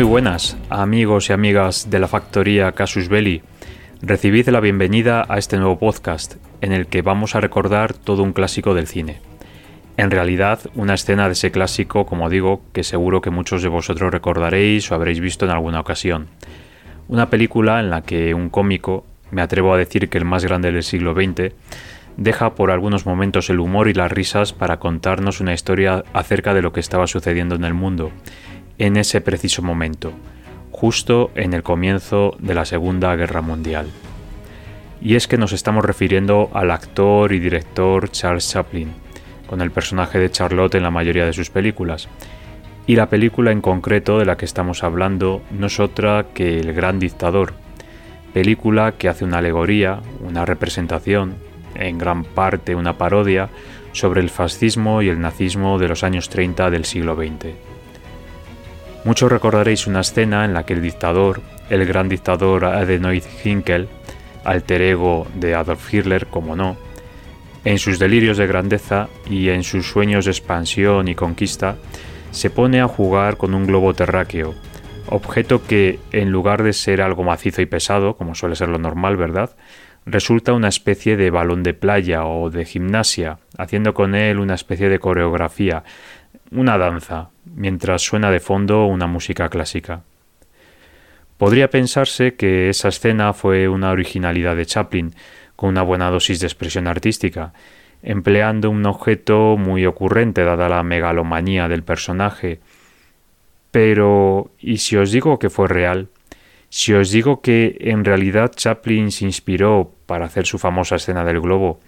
Muy buenas, amigos y amigas de la factoría Casus Belli. Recibid la bienvenida a este nuevo podcast, en el que vamos a recordar todo un clásico del cine. En realidad, una escena de ese clásico, como digo, que seguro que muchos de vosotros recordaréis o habréis visto en alguna ocasión. Una película en la que un cómico, me atrevo a decir que el más grande del siglo XX, deja por algunos momentos el humor y las risas para contarnos una historia acerca de lo que estaba sucediendo en el mundo en ese preciso momento, justo en el comienzo de la Segunda Guerra Mundial. Y es que nos estamos refiriendo al actor y director Charles Chaplin, con el personaje de Charlotte en la mayoría de sus películas. Y la película en concreto de la que estamos hablando no es otra que El Gran Dictador, película que hace una alegoría, una representación, en gran parte una parodia, sobre el fascismo y el nazismo de los años 30 del siglo XX. Muchos recordaréis una escena en la que el dictador, el gran dictador Adenoid Hinkel, alter ego de Adolf Hitler, como no, en sus delirios de grandeza y en sus sueños de expansión y conquista, se pone a jugar con un globo terráqueo, objeto que, en lugar de ser algo macizo y pesado, como suele ser lo normal, ¿verdad?, resulta una especie de balón de playa o de gimnasia, haciendo con él una especie de coreografía, una danza, mientras suena de fondo una música clásica. Podría pensarse que esa escena fue una originalidad de Chaplin, con una buena dosis de expresión artística, empleando un objeto muy ocurrente dada la megalomanía del personaje. Pero, ¿y si os digo que fue real? Si os digo que en realidad Chaplin se inspiró para hacer su famosa escena del globo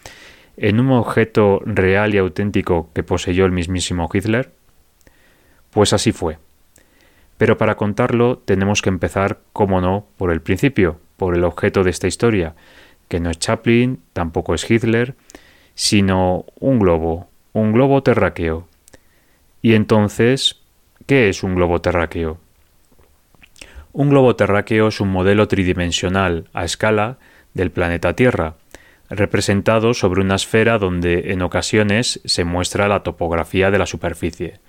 en un objeto real y auténtico que poseyó el mismísimo Hitler? Pues así fue. Pero para contarlo tenemos que empezar, como no, por el principio, por el objeto de esta historia, que no es Chaplin, tampoco es Hitler, sino un globo, un globo terráqueo. Y entonces, ¿qué es un globo terráqueo? Un globo terráqueo es un modelo tridimensional a escala del planeta Tierra, representado sobre una esfera donde en ocasiones se muestra la topografía de la superficie.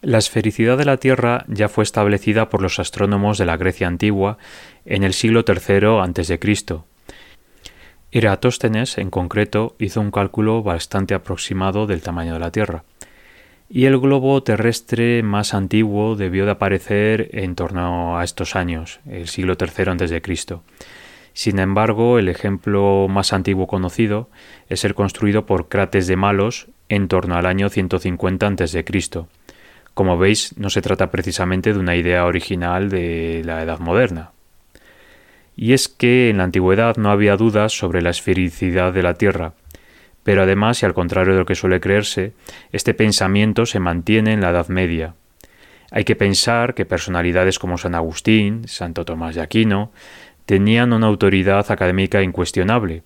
La esfericidad de la Tierra ya fue establecida por los astrónomos de la Grecia antigua en el siglo III a.C. Eratóstenes, en concreto, hizo un cálculo bastante aproximado del tamaño de la Tierra. Y el globo terrestre más antiguo debió de aparecer en torno a estos años, el siglo III a.C. Sin embargo, el ejemplo más antiguo conocido es el construido por Crates de Malos en torno al año 150 a.C como veis, no se trata precisamente de una idea original de la Edad Moderna. Y es que en la antigüedad no había dudas sobre la esfericidad de la Tierra, pero además, y al contrario de lo que suele creerse, este pensamiento se mantiene en la Edad Media. Hay que pensar que personalidades como San Agustín, Santo Tomás de Aquino, tenían una autoridad académica incuestionable,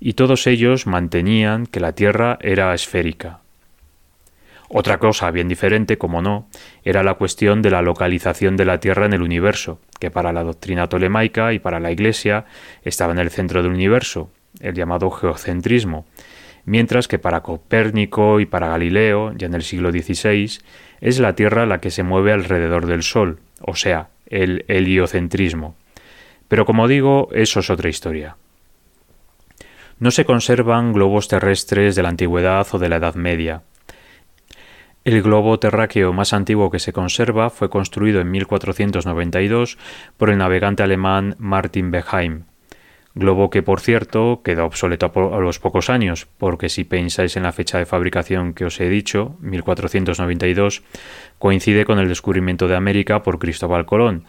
y todos ellos mantenían que la Tierra era esférica. Otra cosa bien diferente, como no, era la cuestión de la localización de la Tierra en el universo, que para la doctrina tolemaica y para la Iglesia estaba en el centro del universo, el llamado geocentrismo, mientras que para Copérnico y para Galileo, ya en el siglo XVI, es la Tierra la que se mueve alrededor del Sol, o sea, el heliocentrismo. Pero como digo, eso es otra historia. No se conservan globos terrestres de la antigüedad o de la Edad Media, el globo terráqueo más antiguo que se conserva fue construido en 1492 por el navegante alemán Martin Beheim. Globo que, por cierto, quedó obsoleto a los pocos años, porque si pensáis en la fecha de fabricación que os he dicho, 1492, coincide con el descubrimiento de América por Cristóbal Colón.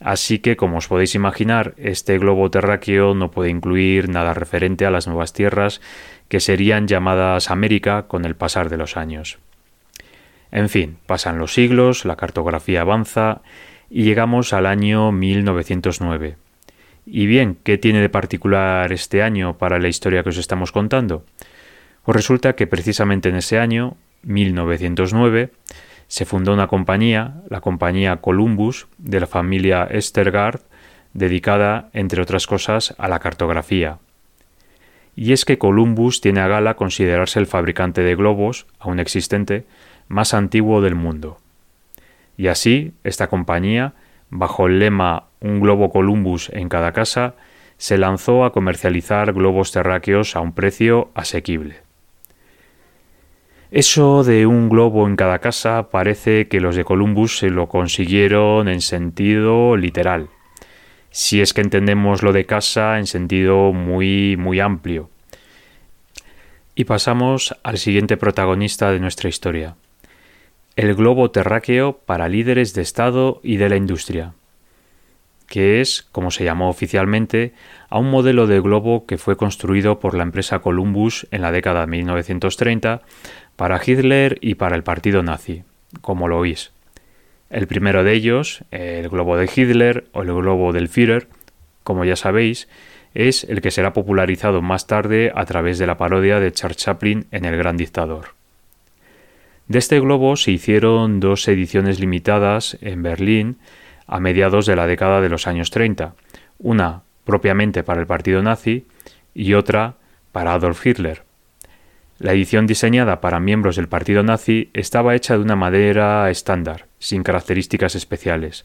Así que, como os podéis imaginar, este globo terráqueo no puede incluir nada referente a las nuevas tierras que serían llamadas América con el pasar de los años. En fin, pasan los siglos, la cartografía avanza y llegamos al año 1909. Y bien, ¿qué tiene de particular este año para la historia que os estamos contando? Pues resulta que precisamente en ese año, 1909, se fundó una compañía, la compañía Columbus, de la familia Estergaard, dedicada, entre otras cosas, a la cartografía. Y es que Columbus tiene a gala considerarse el fabricante de globos, aún existente, más antiguo del mundo. Y así, esta compañía, bajo el lema Un globo Columbus en cada casa, se lanzó a comercializar globos terráqueos a un precio asequible. Eso de un globo en cada casa parece que los de Columbus se lo consiguieron en sentido literal, si es que entendemos lo de casa en sentido muy muy amplio. Y pasamos al siguiente protagonista de nuestra historia, el globo terráqueo para líderes de Estado y de la industria, que es, como se llamó oficialmente, a un modelo de globo que fue construido por la empresa Columbus en la década de 1930 para Hitler y para el partido nazi, como lo oís. El primero de ellos, el globo de Hitler o el globo del Führer, como ya sabéis, es el que será popularizado más tarde a través de la parodia de Charles Chaplin en El Gran Dictador. De este globo se hicieron dos ediciones limitadas en Berlín a mediados de la década de los años 30, una propiamente para el partido nazi y otra para Adolf Hitler. La edición diseñada para miembros del partido nazi estaba hecha de una madera estándar, sin características especiales.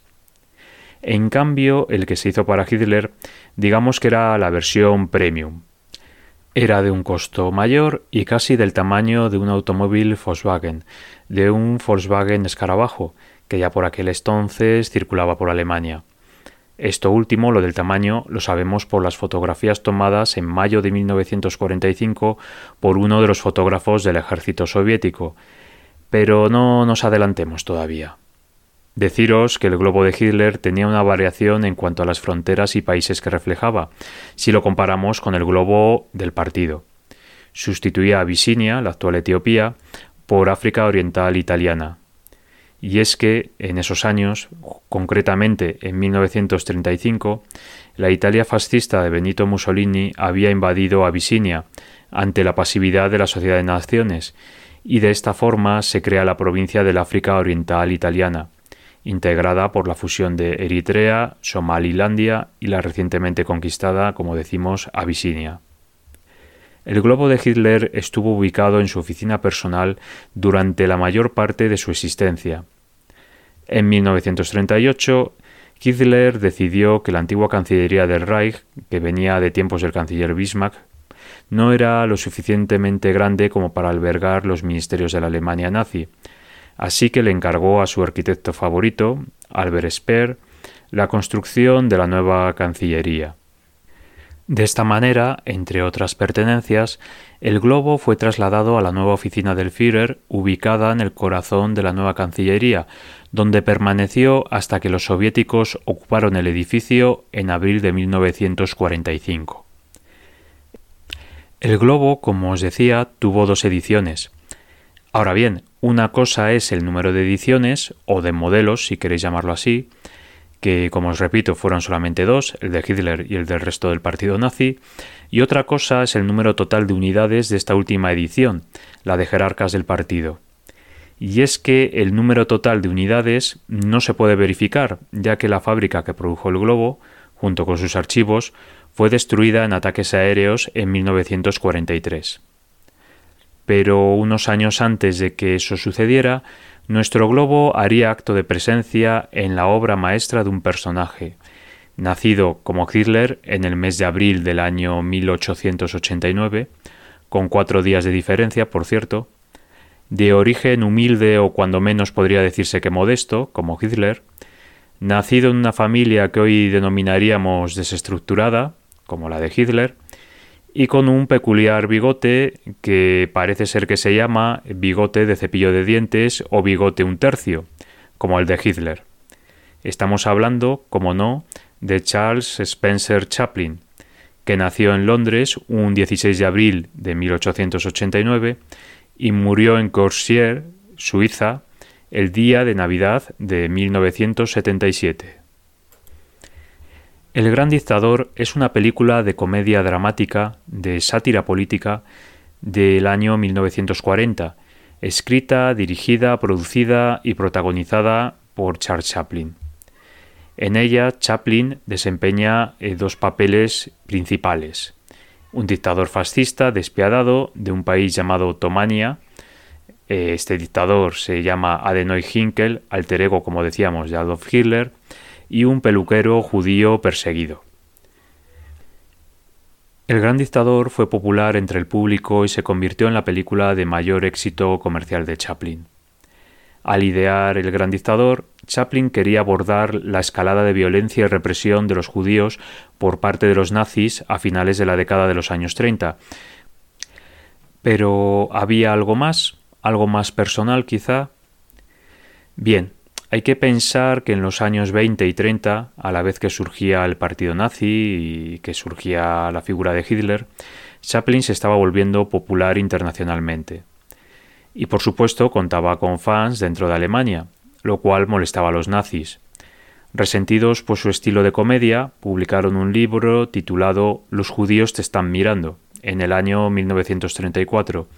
En cambio, el que se hizo para Hitler, digamos que era la versión premium. Era de un costo mayor y casi del tamaño de un automóvil Volkswagen, de un Volkswagen escarabajo, que ya por aquel entonces circulaba por Alemania. Esto último, lo del tamaño, lo sabemos por las fotografías tomadas en mayo de 1945 por uno de los fotógrafos del ejército soviético. Pero no nos adelantemos todavía. Deciros que el globo de Hitler tenía una variación en cuanto a las fronteras y países que reflejaba, si lo comparamos con el globo del partido. Sustituía a Abisinia, la actual Etiopía, por África Oriental Italiana, y es que en esos años, concretamente en 1935, la Italia fascista de Benito Mussolini había invadido Abisinia ante la pasividad de la Sociedad de Naciones, y de esta forma se crea la provincia del África Oriental Italiana, integrada por la fusión de Eritrea, Somalilandia y la recientemente conquistada, como decimos, Abisinia. El globo de Hitler estuvo ubicado en su oficina personal durante la mayor parte de su existencia. En 1938, Hitler decidió que la antigua Cancillería del Reich, que venía de tiempos del canciller Bismarck, no era lo suficientemente grande como para albergar los ministerios de la Alemania nazi, así que le encargó a su arquitecto favorito, Albert Speer, la construcción de la nueva Cancillería. De esta manera, entre otras pertenencias, el globo fue trasladado a la nueva oficina del Führer, ubicada en el corazón de la nueva Cancillería, donde permaneció hasta que los soviéticos ocuparon el edificio en abril de 1945. El globo, como os decía, tuvo dos ediciones. Ahora bien, una cosa es el número de ediciones, o de modelos, si queréis llamarlo así, que, como os repito, fueron solamente dos, el de Hitler y el del resto del partido nazi, y otra cosa es el número total de unidades de esta última edición, la de jerarcas del partido. Y es que el número total de unidades no se puede verificar, ya que la fábrica que produjo el globo, junto con sus archivos, fue destruida en ataques aéreos en 1943. Pero unos años antes de que eso sucediera, nuestro globo haría acto de presencia en la obra maestra de un personaje, nacido como Hitler en el mes de abril del año 1889, con cuatro días de diferencia, por cierto, de origen humilde o cuando menos podría decirse que modesto, como Hitler, nacido en una familia que hoy denominaríamos desestructurada, como la de Hitler, y con un peculiar bigote que parece ser que se llama bigote de cepillo de dientes o bigote un tercio, como el de Hitler. Estamos hablando, como no, de Charles Spencer Chaplin, que nació en Londres un 16 de abril de 1889 y murió en Corsier, Suiza, el día de Navidad de 1977. El Gran Dictador es una película de comedia dramática, de sátira política, del año 1940, escrita, dirigida, producida y protagonizada por Charles Chaplin. En ella, Chaplin desempeña eh, dos papeles principales. Un dictador fascista despiadado de un país llamado Otomania, Eh, este dictador se llama Adenoy Hinkel, alter ego, como decíamos, de Adolf Hitler, y un peluquero judío perseguido. El gran dictador fue popular entre el público y se convirtió en la película de mayor éxito comercial de Chaplin. Al idear El gran dictador, Chaplin quería abordar la escalada de violencia y represión de los judíos por parte de los nazis a finales de la década de los años 30. Pero ¿había algo más? ¿Algo más personal quizá? Bien, hay que pensar que en los años 20 y 30, a la vez que surgía el partido nazi y que surgía la figura de Hitler, Chaplin se estaba volviendo popular internacionalmente. Y por supuesto contaba con fans dentro de Alemania, lo cual molestaba a los nazis. Resentidos por su estilo de comedia, publicaron un libro titulado Los judíos te están mirando, en el año 1934,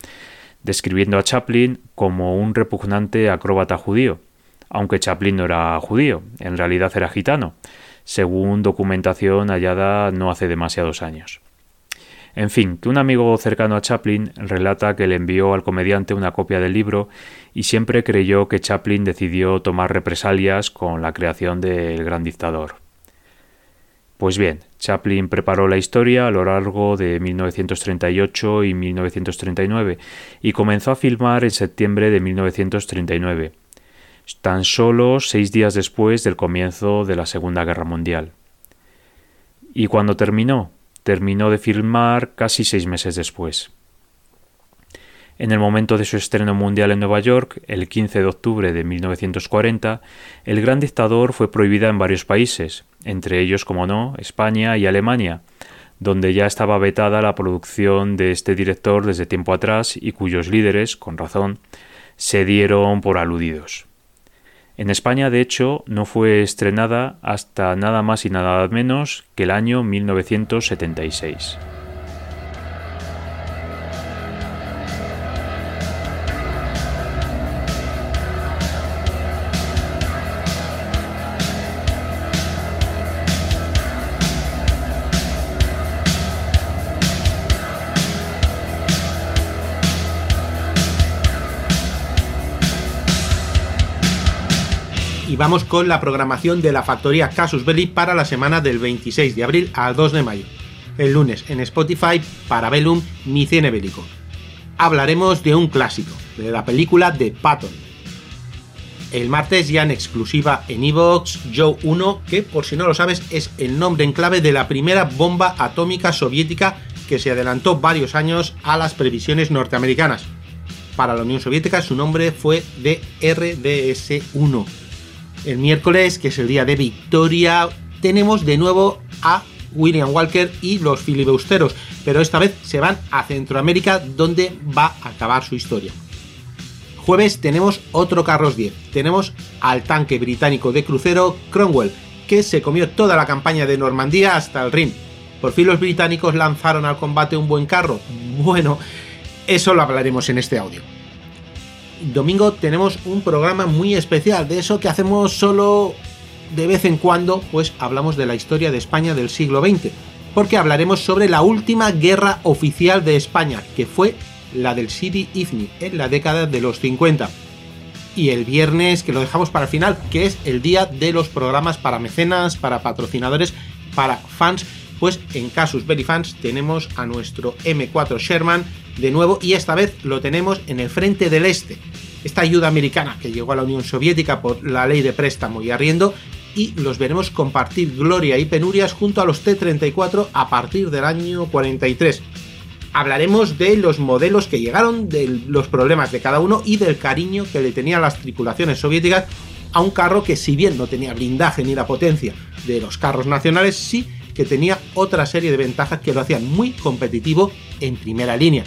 describiendo a Chaplin como un repugnante acróbata judío aunque Chaplin no era judío, en realidad era gitano, según documentación hallada no hace demasiados años. En fin, que un amigo cercano a Chaplin relata que le envió al comediante una copia del libro y siempre creyó que Chaplin decidió tomar represalias con la creación del gran dictador. Pues bien, Chaplin preparó la historia a lo largo de 1938 y 1939 y comenzó a filmar en septiembre de 1939 tan solo seis días después del comienzo de la Segunda Guerra Mundial. ¿Y cuando terminó? Terminó de filmar casi seis meses después. En el momento de su estreno mundial en Nueva York, el 15 de octubre de 1940, El Gran Dictador fue prohibida en varios países, entre ellos, como no, España y Alemania, donde ya estaba vetada la producción de este director desde tiempo atrás y cuyos líderes, con razón, se dieron por aludidos. En España, de hecho, no fue estrenada hasta nada más y nada menos que el año 1976. Vamos con la programación de la factoría Casus Belli para la semana del 26 de abril al 2 de mayo. El lunes en Spotify, Parabellum, Mi Cine Bélico. Hablaremos de un clásico, de la película de Patton. El martes ya en exclusiva en Evox, Joe 1, que por si no lo sabes es el nombre en clave de la primera bomba atómica soviética que se adelantó varios años a las previsiones norteamericanas. Para la Unión Soviética su nombre fue de RDS-1 el miércoles, que es el día de victoria, tenemos de nuevo a William Walker y los filibusteros, pero esta vez se van a Centroamérica donde va a acabar su historia. Jueves tenemos otro Carros 10, tenemos al tanque británico de crucero Cromwell, que se comió toda la campaña de Normandía hasta el Rin. Por fin los británicos lanzaron al combate un buen carro. Bueno, eso lo hablaremos en este audio domingo tenemos un programa muy especial, de eso que hacemos solo de vez en cuando, pues hablamos de la historia de España del siglo XX, porque hablaremos sobre la última guerra oficial de España, que fue la del Sidi Ifni en la década de los 50. Y el viernes, que lo dejamos para el final, que es el día de los programas para mecenas, para patrocinadores, para fans, pues en Casus Belli Fans tenemos a nuestro M4 Sherman de nuevo y esta vez lo tenemos en el frente del este. Esta ayuda americana que llegó a la Unión Soviética por la ley de préstamo y arriendo y los veremos compartir gloria y penurias junto a los T-34 a partir del año 43. Hablaremos de los modelos que llegaron, de los problemas de cada uno y del cariño que le tenían las tripulaciones soviéticas a un carro que si bien no tenía blindaje ni la potencia de los carros nacionales, sí que tenía otra serie de ventajas que lo hacían muy competitivo en primera línea.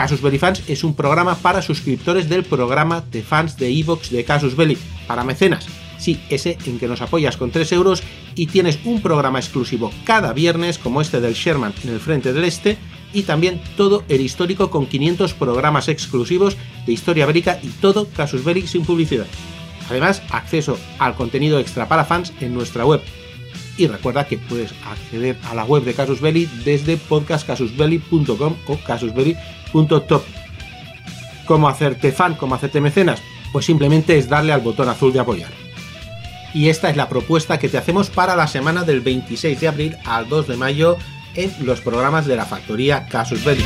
Casus Belli Fans es un programa para suscriptores del programa de fans de Evox de Casus Belli, para mecenas. Sí, ese en que nos apoyas con 3 euros y tienes un programa exclusivo cada viernes como este del Sherman en el frente del este y también todo el histórico con 500 programas exclusivos de historia bélica y todo Casus Belli sin publicidad. Además, acceso al contenido extra para fans en nuestra web y recuerda que puedes acceder a la web de Casus Belli desde podcastcasusbelli.com o casusbelli.top. ¿Cómo hacerte fan? ¿Cómo hacerte mecenas? Pues simplemente es darle al botón azul de apoyar. Y esta es la propuesta que te hacemos para la semana del 26 de abril al 2 de mayo en los programas de la factoría Casus Belli.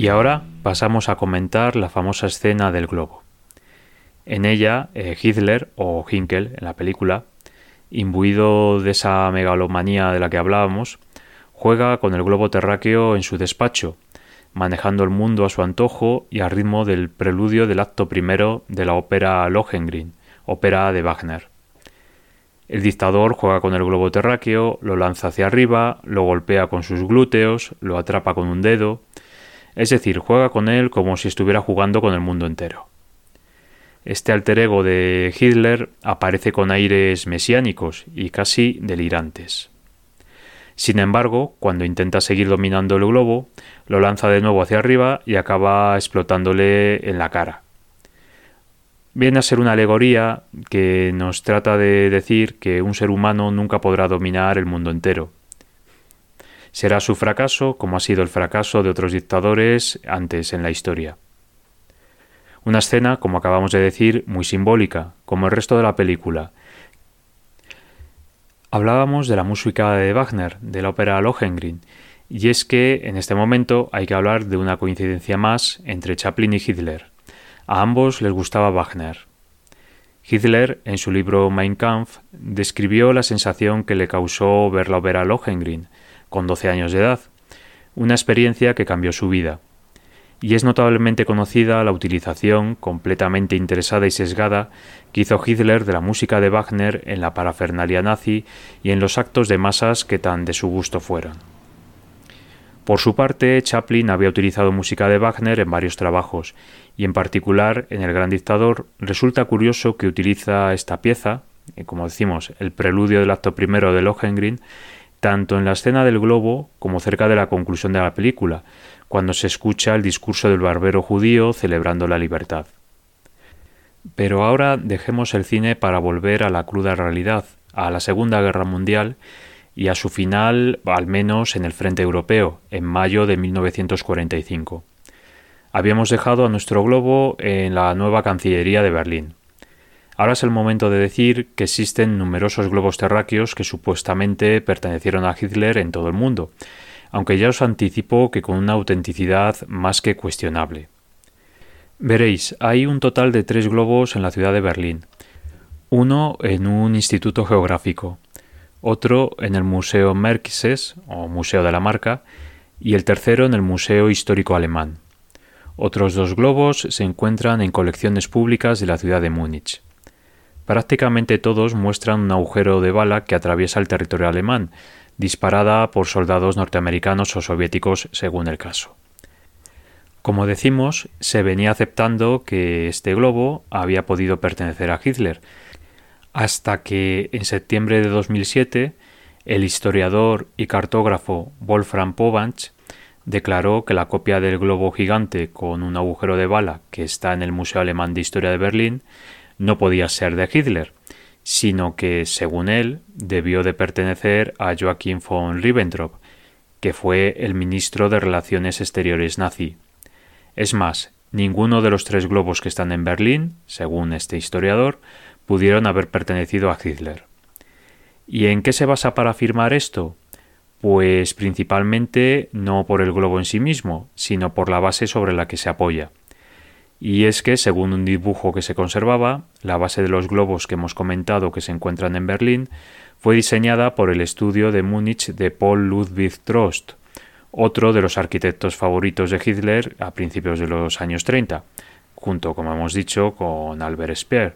Y ahora pasamos a comentar la famosa escena del globo. En ella, eh, Hitler, o Hinkel en la película, imbuido de esa megalomanía de la que hablábamos, juega con el globo terráqueo en su despacho, manejando el mundo a su antojo y al ritmo del preludio del acto primero de la ópera Lohengrin, ópera de Wagner. El dictador juega con el globo terráqueo, lo lanza hacia arriba, lo golpea con sus glúteos, lo atrapa con un dedo, es decir, juega con él como si estuviera jugando con el mundo entero. Este alter ego de Hitler aparece con aires mesiánicos y casi delirantes. Sin embargo, cuando intenta seguir dominando el globo, lo lanza de nuevo hacia arriba y acaba explotándole en la cara. Viene a ser una alegoría que nos trata de decir que un ser humano nunca podrá dominar el mundo entero, será su fracaso como ha sido el fracaso de otros dictadores antes en la historia. Una escena, como acabamos de decir, muy simbólica, como el resto de la película. Hablábamos de la música de Wagner, de la ópera Lohengrin, y es que en este momento hay que hablar de una coincidencia más entre Chaplin y Hitler. A ambos les gustaba Wagner. Hitler, en su libro Mein Kampf, describió la sensación que le causó ver la ópera Lohengrin, con 12 años de edad, una experiencia que cambió su vida. Y es notablemente conocida la utilización completamente interesada y sesgada que hizo Hitler de la música de Wagner en la parafernalia nazi y en los actos de masas que tan de su gusto fueron. Por su parte, Chaplin había utilizado música de Wagner en varios trabajos, y en particular en El Gran Dictador resulta curioso que utiliza esta pieza, eh, como decimos, el preludio del acto primero de Lohengrin, tanto en la escena del globo como cerca de la conclusión de la película, cuando se escucha el discurso del barbero judío celebrando la libertad. Pero ahora dejemos el cine para volver a la cruda realidad, a la Segunda Guerra Mundial y a su final, al menos en el frente europeo, en mayo de 1945. Habíamos dejado a nuestro globo en la nueva Cancillería de Berlín. Ahora es el momento de decir que existen numerosos globos terráqueos que supuestamente pertenecieron a Hitler en todo el mundo, aunque ya os anticipo que con una autenticidad más que cuestionable. Veréis, hay un total de tres globos en la ciudad de Berlín, uno en un instituto geográfico, otro en el Museo Merkises, o Museo de la Marca, y el tercero en el Museo Histórico Alemán. Otros dos globos se encuentran en colecciones públicas de la ciudad de Múnich. Prácticamente todos muestran un agujero de bala que atraviesa el territorio alemán, disparada por soldados norteamericanos o soviéticos según el caso. Como decimos, se venía aceptando que este globo había podido pertenecer a Hitler, hasta que en septiembre de 2007 el historiador y cartógrafo Wolfram Povanch declaró que la copia del globo gigante con un agujero de bala que está en el Museo Alemán de Historia de Berlín no podía ser de Hitler, sino que, según él, debió de pertenecer a Joachim von Ribbentrop, que fue el ministro de Relaciones Exteriores nazi. Es más, ninguno de los tres globos que están en Berlín, según este historiador, pudieron haber pertenecido a Hitler. ¿Y en qué se basa para afirmar esto? Pues principalmente no por el globo en sí mismo, sino por la base sobre la que se apoya y es que, según un dibujo que se conservaba, la base de los globos que hemos comentado que se encuentran en Berlín fue diseñada por el estudio de Múnich de Paul Ludwig Trost, otro de los arquitectos favoritos de Hitler a principios de los años 30, junto, como hemos dicho, con Albert Speer.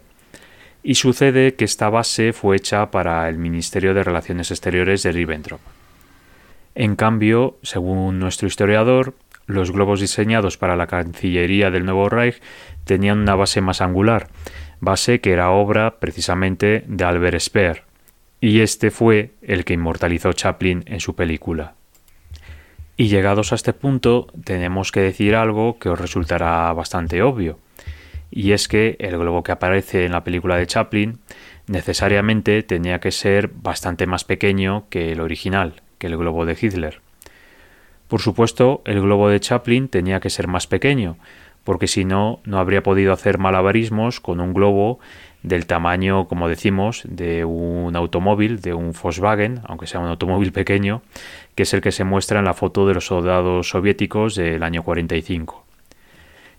Y sucede que esta base fue hecha para el Ministerio de Relaciones Exteriores de Ribbentrop. En cambio, según nuestro historiador, los globos diseñados para la Cancillería del Nuevo Reich tenían una base más angular, base que era obra precisamente de Albert Speer, y este fue el que inmortalizó Chaplin en su película. Y llegados a este punto, tenemos que decir algo que os resultará bastante obvio. Y es que el globo que aparece en la película de Chaplin necesariamente tenía que ser bastante más pequeño que el original, que el globo de Hitler. Por supuesto, el globo de Chaplin tenía que ser más pequeño, porque si no, no habría podido hacer malabarismos con un globo del tamaño, como decimos, de un automóvil, de un Volkswagen, aunque sea un automóvil pequeño, que es el que se muestra en la foto de los soldados soviéticos del año 45.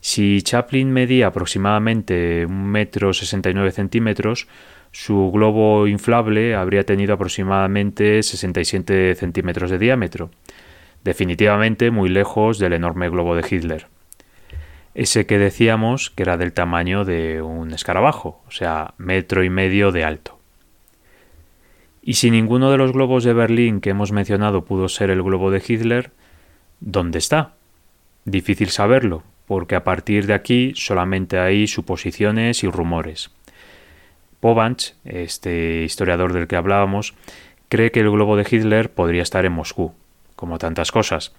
Si Chaplin medía aproximadamente un metro sesenta y nueve centímetros, su globo inflable habría tenido aproximadamente 67 centímetros de diámetro, definitivamente muy lejos del enorme globo de Hitler. Ese que decíamos que era del tamaño de un escarabajo, o sea, metro y medio de alto. Y si ninguno de los globos de Berlín que hemos mencionado pudo ser el globo de Hitler, ¿dónde está? Difícil saberlo, porque a partir de aquí solamente hay suposiciones y rumores. Povanch, este historiador del que hablábamos, cree que el globo de Hitler podría estar en Moscú, como tantas cosas.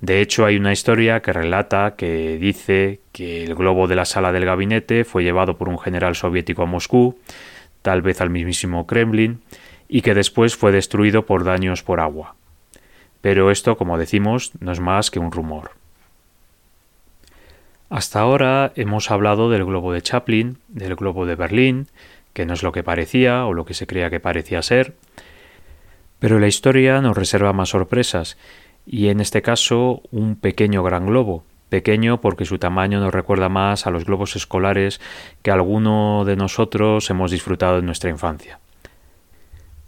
De hecho, hay una historia que relata que dice que el globo de la sala del gabinete fue llevado por un general soviético a Moscú, tal vez al mismísimo Kremlin, y que después fue destruido por daños por agua. Pero esto, como decimos, no es más que un rumor. Hasta ahora hemos hablado del globo de Chaplin, del globo de Berlín, que no es lo que parecía o lo que se creía que parecía ser, pero la historia nos reserva más sorpresas, y en este caso un pequeño gran globo, pequeño porque su tamaño nos recuerda más a los globos escolares que alguno de nosotros hemos disfrutado en nuestra infancia.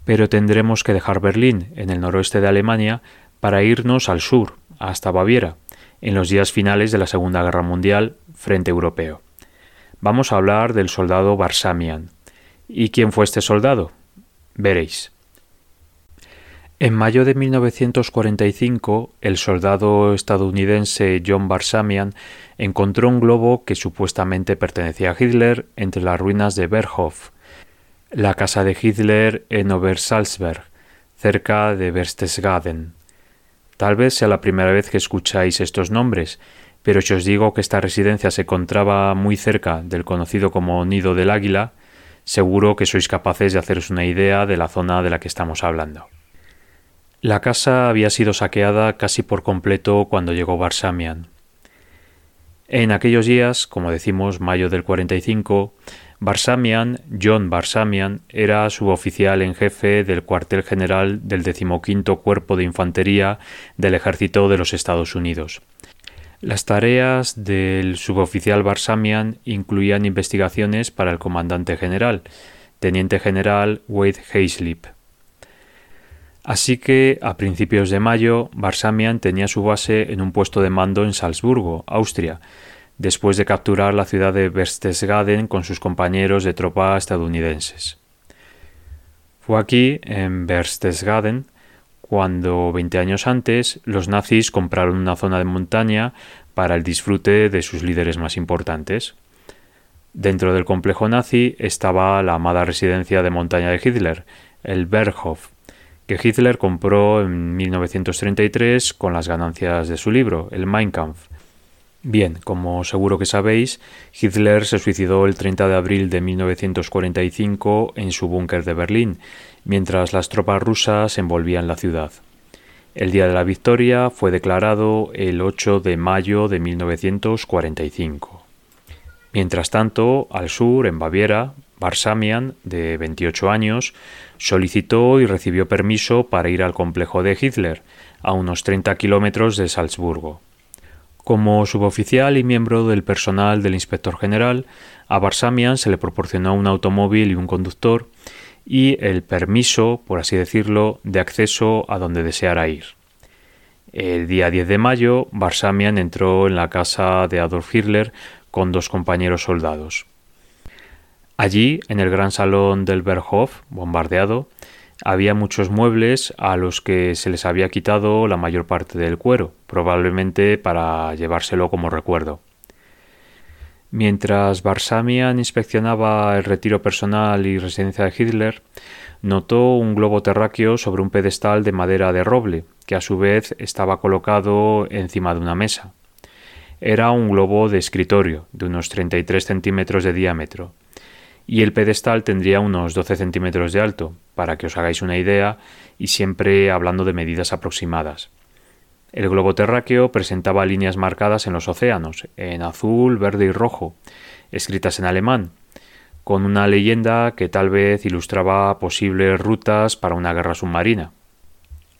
Pero tendremos que dejar Berlín, en el noroeste de Alemania, para irnos al sur, hasta Baviera, en los días finales de la Segunda Guerra Mundial, frente europeo. Vamos a hablar del soldado Barsamian, ¿Y quién fue este soldado? Veréis. En mayo de 1945, el soldado estadounidense John Barsamian encontró un globo que supuestamente pertenecía a Hitler entre las ruinas de Berghof, la casa de Hitler en Obersalzberg, cerca de Berchtesgaden. Tal vez sea la primera vez que escucháis estos nombres, pero si os digo que esta residencia se encontraba muy cerca del conocido como Nido del Águila, seguro que sois capaces de haceros una idea de la zona de la que estamos hablando. La casa había sido saqueada casi por completo cuando llegó Barsamian. En aquellos días, como decimos, mayo del 45, Barsamian, John Barsamian, era suboficial en jefe del cuartel general del decimoquinto Cuerpo de Infantería del Ejército de los Estados Unidos. Las tareas del suboficial Barsamian incluían investigaciones para el comandante general, teniente general Wade Hayslip. Así que, a principios de mayo, Barsamian tenía su base en un puesto de mando en Salzburgo, Austria, después de capturar la ciudad de Berchtesgaden con sus compañeros de tropa estadounidenses. Fue aquí, en Berchtesgaden, cuando, veinte años antes, los nazis compraron una zona de montaña para el disfrute de sus líderes más importantes. Dentro del complejo nazi estaba la amada residencia de montaña de Hitler, el Berghof, que Hitler compró en 1933 con las ganancias de su libro, el Mein Kampf. Bien, como seguro que sabéis, Hitler se suicidó el 30 de abril de 1945 en su búnker de Berlín mientras las tropas rusas envolvían la ciudad. El día de la victoria fue declarado el 8 de mayo de 1945. Mientras tanto, al sur, en Baviera, Barsamian, de 28 años, solicitó y recibió permiso para ir al complejo de Hitler, a unos 30 kilómetros de Salzburgo. Como suboficial y miembro del personal del inspector general, a Barsamian se le proporcionó un automóvil y un conductor y el permiso, por así decirlo, de acceso a donde deseara ir. El día 10 de mayo, Barsamian entró en la casa de Adolf Hitler con dos compañeros soldados. Allí, en el gran salón del Berghof, bombardeado, había muchos muebles a los que se les había quitado la mayor parte del cuero, probablemente para llevárselo como recuerdo. Mientras Barsamian inspeccionaba el retiro personal y residencia de Hitler, notó un globo terráqueo sobre un pedestal de madera de roble, que a su vez estaba colocado encima de una mesa. Era un globo de escritorio de unos 33 centímetros de diámetro y el pedestal tendría unos 12 centímetros de alto, para que os hagáis una idea, y siempre hablando de medidas aproximadas. El globo terráqueo presentaba líneas marcadas en los océanos, en azul, verde y rojo, escritas en alemán, con una leyenda que tal vez ilustraba posibles rutas para una guerra submarina.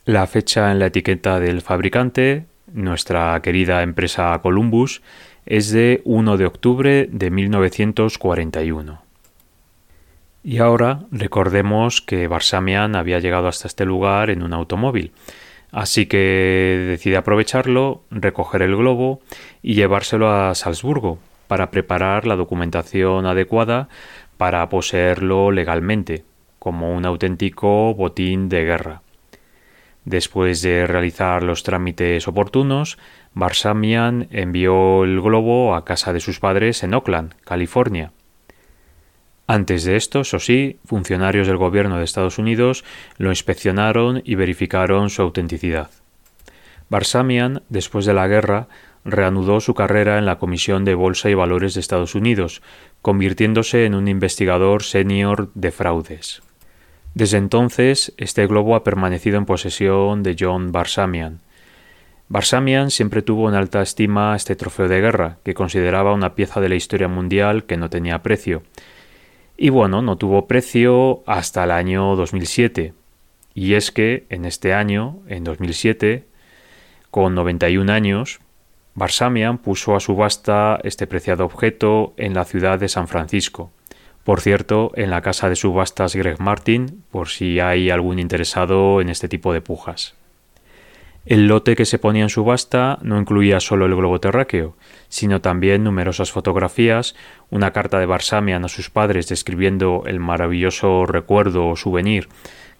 La fecha en la etiqueta del fabricante, nuestra querida empresa Columbus, es de 1 de octubre de 1941. Y ahora recordemos que Barsamian había llegado hasta este lugar en un automóvil, así que decide aprovecharlo, recoger el globo y llevárselo a Salzburgo para preparar la documentación adecuada para poseerlo legalmente, como un auténtico botín de guerra. Después de realizar los trámites oportunos, Barsamian envió el globo a casa de sus padres en Oakland, California. Antes de esto, eso sí, funcionarios del gobierno de Estados Unidos lo inspeccionaron y verificaron su autenticidad. Barsamian, después de la guerra, reanudó su carrera en la Comisión de Bolsa y Valores de Estados Unidos, convirtiéndose en un investigador senior de fraudes. Desde entonces, este globo ha permanecido en posesión de John Barsamian. Barsamian siempre tuvo en alta estima este trofeo de guerra, que consideraba una pieza de la historia mundial que no tenía precio, y bueno, no tuvo precio hasta el año 2007. Y es que en este año, en 2007, con 91 años, Barsamian puso a subasta este preciado objeto en la ciudad de San Francisco. Por cierto, en la casa de subastas Greg Martin, por si hay algún interesado en este tipo de pujas. El lote que se ponía en subasta no incluía solo el globo terráqueo, sino también numerosas fotografías, una carta de Barsamian a sus padres describiendo el maravilloso recuerdo o souvenir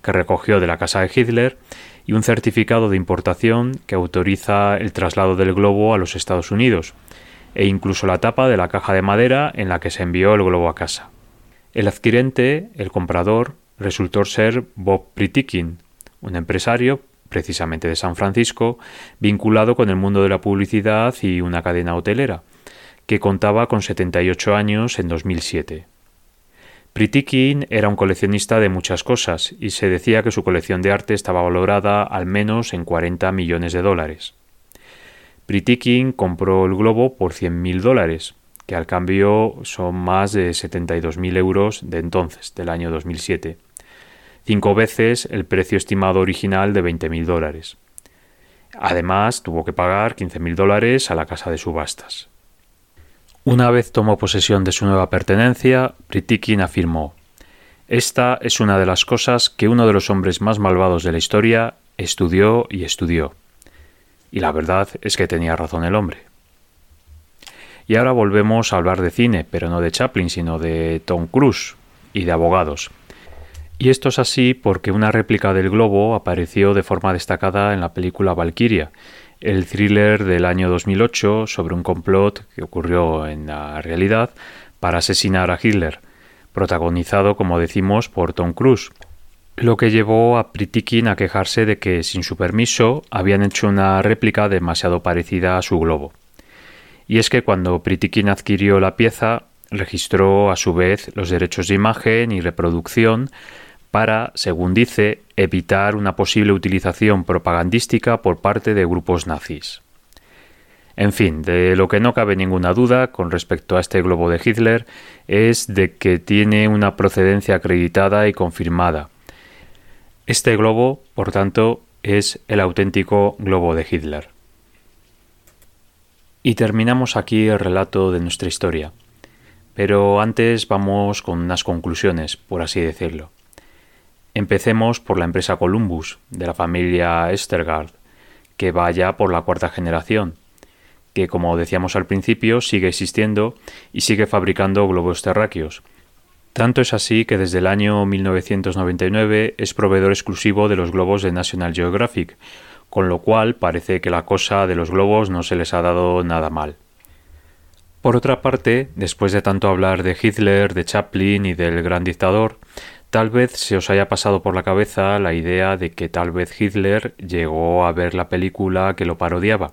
que recogió de la casa de Hitler y un certificado de importación que autoriza el traslado del globo a los Estados Unidos, e incluso la tapa de la caja de madera en la que se envió el globo a casa. El adquirente, el comprador, resultó ser Bob Pritikin, un empresario precisamente de San Francisco, vinculado con el mundo de la publicidad y una cadena hotelera, que contaba con 78 años en 2007. Pritikin era un coleccionista de muchas cosas y se decía que su colección de arte estaba valorada al menos en 40 millones de dólares. Pritikin compró el globo por 100.000 dólares, que al cambio son más de 72.000 euros de entonces, del año 2007 cinco veces el precio estimado original de 20.000 dólares. Además, tuvo que pagar 15.000 dólares a la casa de subastas. Una vez tomó posesión de su nueva pertenencia, Pritikin afirmó Esta es una de las cosas que uno de los hombres más malvados de la historia estudió y estudió. Y la verdad es que tenía razón el hombre. Y ahora volvemos a hablar de cine, pero no de Chaplin, sino de Tom Cruise y de abogados. Y esto es así porque una réplica del globo apareció de forma destacada en la película Valkyria, el thriller del año 2008 sobre un complot que ocurrió en la realidad para asesinar a Hitler, protagonizado, como decimos, por Tom Cruise. Lo que llevó a Pritikin a quejarse de que, sin su permiso, habían hecho una réplica demasiado parecida a su globo. Y es que cuando Pritikin adquirió la pieza, registró a su vez los derechos de imagen y reproducción para, según dice, evitar una posible utilización propagandística por parte de grupos nazis. En fin, de lo que no cabe ninguna duda con respecto a este globo de Hitler es de que tiene una procedencia acreditada y confirmada. Este globo, por tanto, es el auténtico globo de Hitler. Y terminamos aquí el relato de nuestra historia. Pero antes vamos con unas conclusiones, por así decirlo. Empecemos por la empresa Columbus, de la familia Estergaard, que va ya por la cuarta generación, que como decíamos al principio sigue existiendo y sigue fabricando globos terráqueos. Tanto es así que desde el año 1999 es proveedor exclusivo de los globos de National Geographic, con lo cual parece que la cosa de los globos no se les ha dado nada mal. Por otra parte, después de tanto hablar de Hitler, de Chaplin y del gran dictador, Tal vez se os haya pasado por la cabeza la idea de que tal vez Hitler llegó a ver la película que lo parodiaba.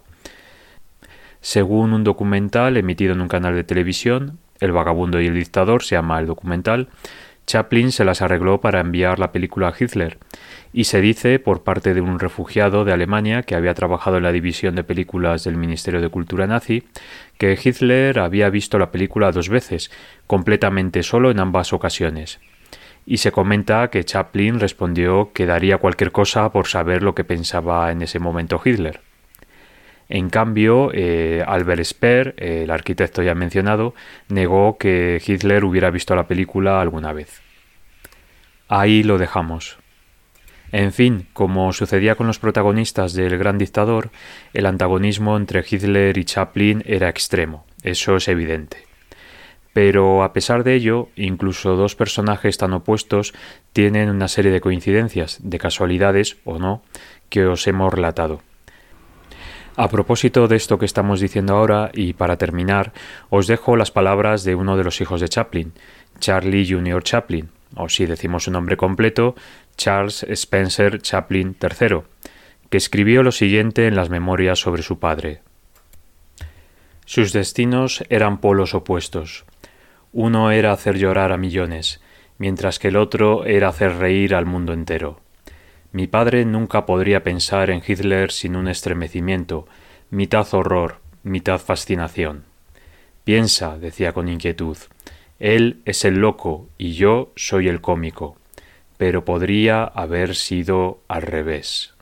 Según un documental emitido en un canal de televisión, El vagabundo y el dictador se llama el documental, Chaplin se las arregló para enviar la película a Hitler, y se dice por parte de un refugiado de Alemania que había trabajado en la división de películas del Ministerio de Cultura nazi, que Hitler había visto la película dos veces, completamente solo en ambas ocasiones. Y se comenta que Chaplin respondió que daría cualquier cosa por saber lo que pensaba en ese momento Hitler. En cambio, eh, Albert Speer, el arquitecto ya mencionado, negó que Hitler hubiera visto la película alguna vez. Ahí lo dejamos. En fin, como sucedía con los protagonistas del Gran Dictador, el antagonismo entre Hitler y Chaplin era extremo, eso es evidente. Pero a pesar de ello, incluso dos personajes tan opuestos tienen una serie de coincidencias, de casualidades o no, que os hemos relatado. A propósito de esto que estamos diciendo ahora, y para terminar, os dejo las palabras de uno de los hijos de Chaplin, Charlie Jr. Chaplin, o si decimos su nombre completo, Charles Spencer Chaplin III, que escribió lo siguiente en las memorias sobre su padre. Sus destinos eran polos opuestos. Uno era hacer llorar a millones, mientras que el otro era hacer reír al mundo entero. Mi padre nunca podría pensar en Hitler sin un estremecimiento, mitad horror, mitad fascinación. Piensa, decía con inquietud, él es el loco y yo soy el cómico pero podría haber sido al revés.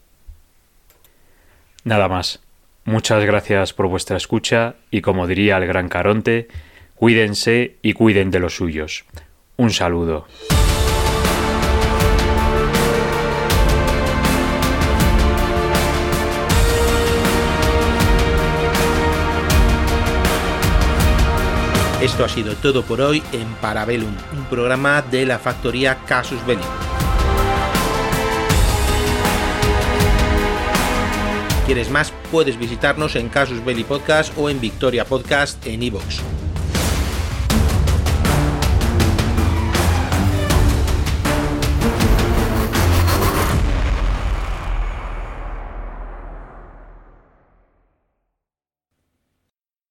Nada más. Muchas gracias por vuestra escucha y como diría el gran Caronte, cuídense y cuiden de los suyos. Un saludo. Esto ha sido todo por hoy en Parabellum, un programa de la factoría Casus Belli. quieres más, puedes visitarnos en Casus Belli Podcast o en Victoria Podcast en iVoox.